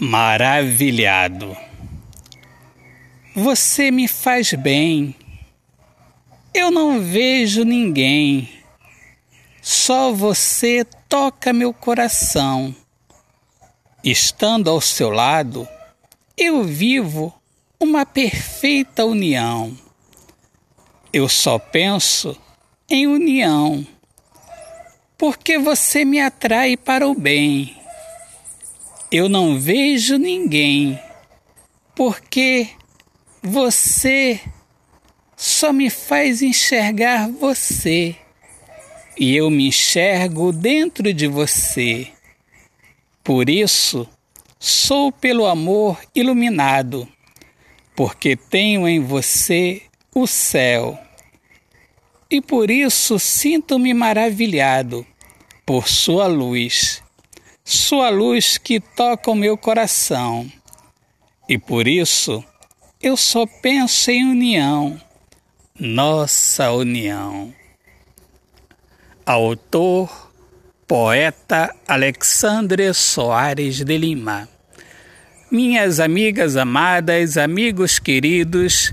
maravilhado. Você me faz bem. Eu não vejo ninguém. Só você toca meu coração. Estando ao seu lado, eu vivo uma perfeita união. Eu só penso em união, porque você me atrai para o bem eu não vejo ninguém, porque você só me faz enxergar você e eu me enxergo dentro de você. Por isso, sou pelo amor iluminado, porque tenho em você o céu. E por isso sinto-me maravilhado por sua luz sua luz que toca o meu coração. E por isso eu só penso em união, nossa união. Autor, poeta Alexandre Soares de Lima. Minhas amigas amadas, amigos queridos,